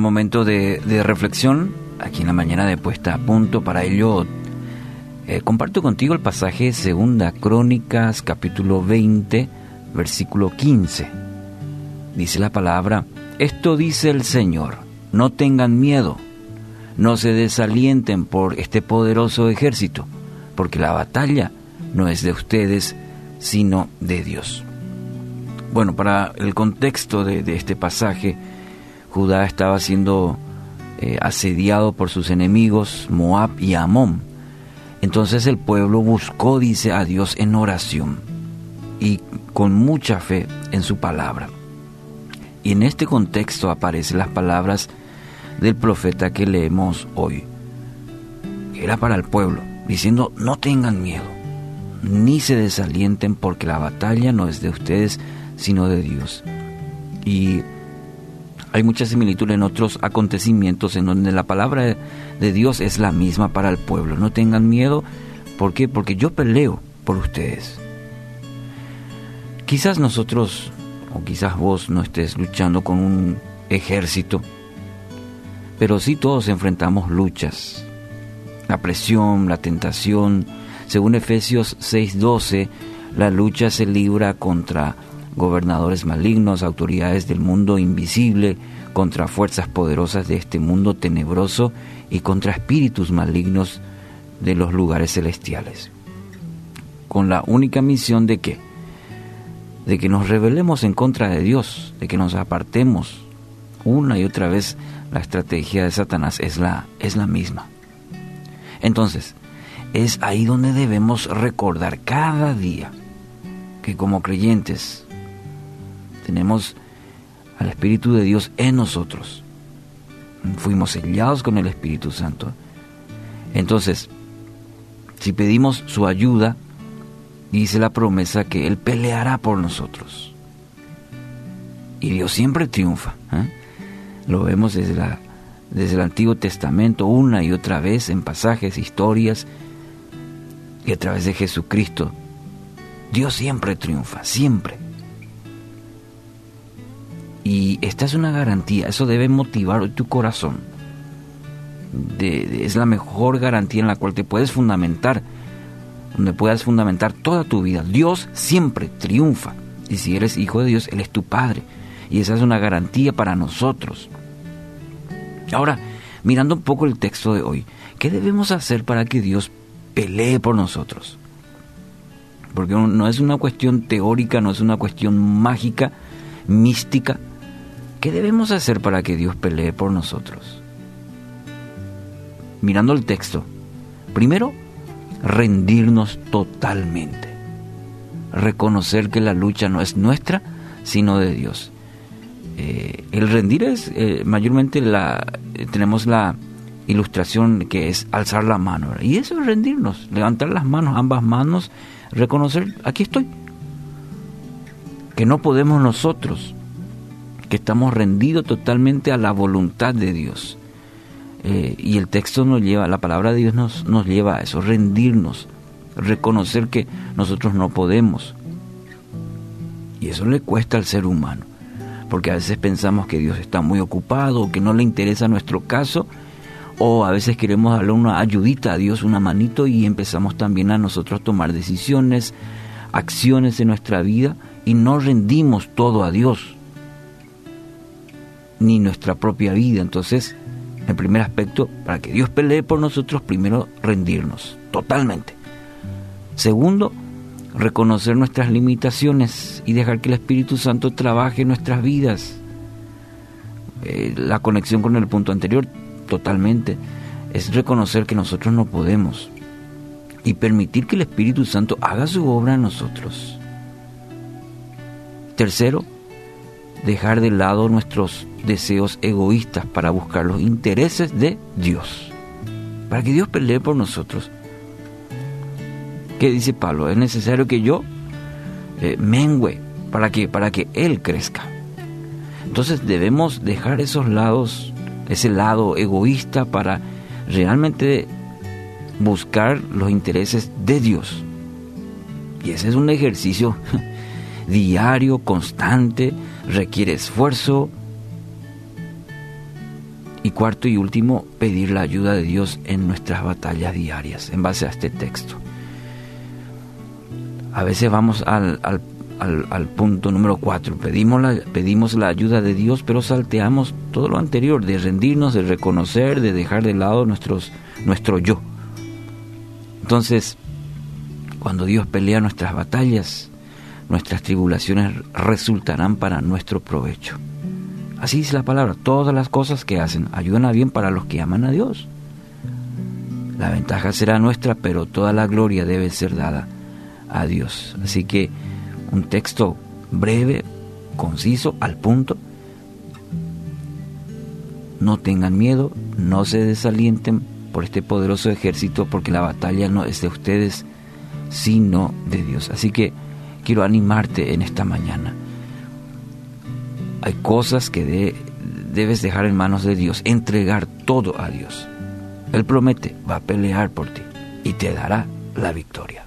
momento de, reflexión aquí en la mañana de puesta a punto. Para ello, eh, comparto contigo el pasaje Segunda Crónicas, capítulo 20, versículo 15. Dice la palabra, esto dice el Señor, no tengan miedo, no se desalienten por este poderoso ejército, porque la batalla no es de ustedes, sino de Dios. Bueno, para el contexto de, este pasaje, Judá estaba siendo eh, asediado por sus enemigos, Moab y Amón. Entonces el pueblo buscó, dice, a Dios en oración y con mucha fe en su palabra. Y en este contexto aparecen las palabras del profeta que leemos hoy. Era para el pueblo, diciendo, no tengan miedo, ni se desalienten porque la batalla no es de ustedes, sino de Dios. Y hay mucha similitud en otros acontecimientos en donde la palabra de Dios es la misma para el pueblo. No tengan miedo, ¿por qué? Porque yo peleo por ustedes. Quizás nosotros, o quizás vos no estés luchando con un ejército, pero sí todos enfrentamos luchas. La presión, la tentación. Según Efesios 6:12, la lucha se libra contra gobernadores malignos, autoridades del mundo invisible, contra fuerzas poderosas de este mundo tenebroso y contra espíritus malignos de los lugares celestiales. Con la única misión de que de que nos rebelemos en contra de Dios, de que nos apartemos una y otra vez la estrategia de Satanás es la es la misma. Entonces, es ahí donde debemos recordar cada día que como creyentes tenemos al Espíritu de Dios en nosotros. Fuimos sellados con el Espíritu Santo. Entonces, si pedimos su ayuda, dice la promesa que Él peleará por nosotros. Y Dios siempre triunfa. ¿eh? Lo vemos desde, la, desde el Antiguo Testamento una y otra vez en pasajes, historias y a través de Jesucristo. Dios siempre triunfa, siempre. Y esta es una garantía, eso debe motivar tu corazón. es la mejor garantía en la cual te puedes fundamentar, donde puedas fundamentar toda tu vida. Dios siempre triunfa. Y si eres hijo de Dios, Él es tu Padre. Y esa es una garantía para nosotros. Ahora, mirando un poco el texto de hoy, ¿qué debemos hacer para que Dios pelee por nosotros? Porque no es una cuestión teórica, no es una cuestión mágica, mística, ¿Qué debemos hacer para que Dios pelee por nosotros? Mirando el texto, primero, rendirnos totalmente. Reconocer que la lucha no es nuestra, sino de Dios. Eh, el rendir es eh, mayormente la eh, tenemos la ilustración que es alzar la mano y eso es rendirnos levantar las manos ambas manos reconocer aquí estoy que no podemos nosotros que estamos rendidos totalmente a la voluntad de Dios. Eh, y el texto nos lleva, la palabra de Dios nos, nos lleva a eso, rendirnos, reconocer que nosotros no podemos. Y eso le cuesta al ser humano, porque a veces pensamos que Dios está muy ocupado, que no le interesa nuestro caso, o a veces queremos darle una ayudita a Dios, una manito, y empezamos también a nosotros tomar decisiones, acciones en nuestra vida, y no rendimos todo a Dios ni nuestra propia vida. Entonces, el primer aspecto, para que Dios pelee por nosotros, primero rendirnos totalmente. Segundo, reconocer nuestras limitaciones y dejar que el Espíritu Santo trabaje en nuestras vidas. Eh, la conexión con el punto anterior, totalmente, es reconocer que nosotros no podemos y permitir que el Espíritu Santo haga su obra en nosotros. Tercero, dejar de lado nuestros deseos egoístas para buscar los intereses de Dios. Para que Dios pelee por nosotros. ¿Qué dice Pablo? Es necesario que yo eh, mengüe para que, para que Él crezca. Entonces debemos dejar esos lados, ese lado egoísta para realmente buscar los intereses de Dios. Y ese es un ejercicio diario, constante, requiere esfuerzo, Y cuarto y último, pedir la ayuda de Dios en nuestras batallas diarias, en base a este texto. A veces vamos al, al, punto número cuatro, pedimos la, pedimos la ayuda de Dios, pero salteamos todo lo anterior, de rendirnos, de reconocer, de dejar de lado nuestros, nuestro yo. Entonces, cuando Dios pelea nuestras batallas, nuestras tribulaciones resultarán para nuestro provecho. Así dice la palabra, todas las cosas que hacen ayudan a bien para los que aman a Dios. La ventaja será nuestra, pero toda la gloria debe ser dada a Dios. Así que un texto breve, conciso, al punto. No tengan miedo, no se desalienten por este poderoso ejército, porque la batalla no es de ustedes, sino de Dios. Así que quiero animarte en esta mañana hay cosas que debes dejar en manos de Dios, entregar todo a Dios. Él promete, va a pelear por ti y te dará la victoria.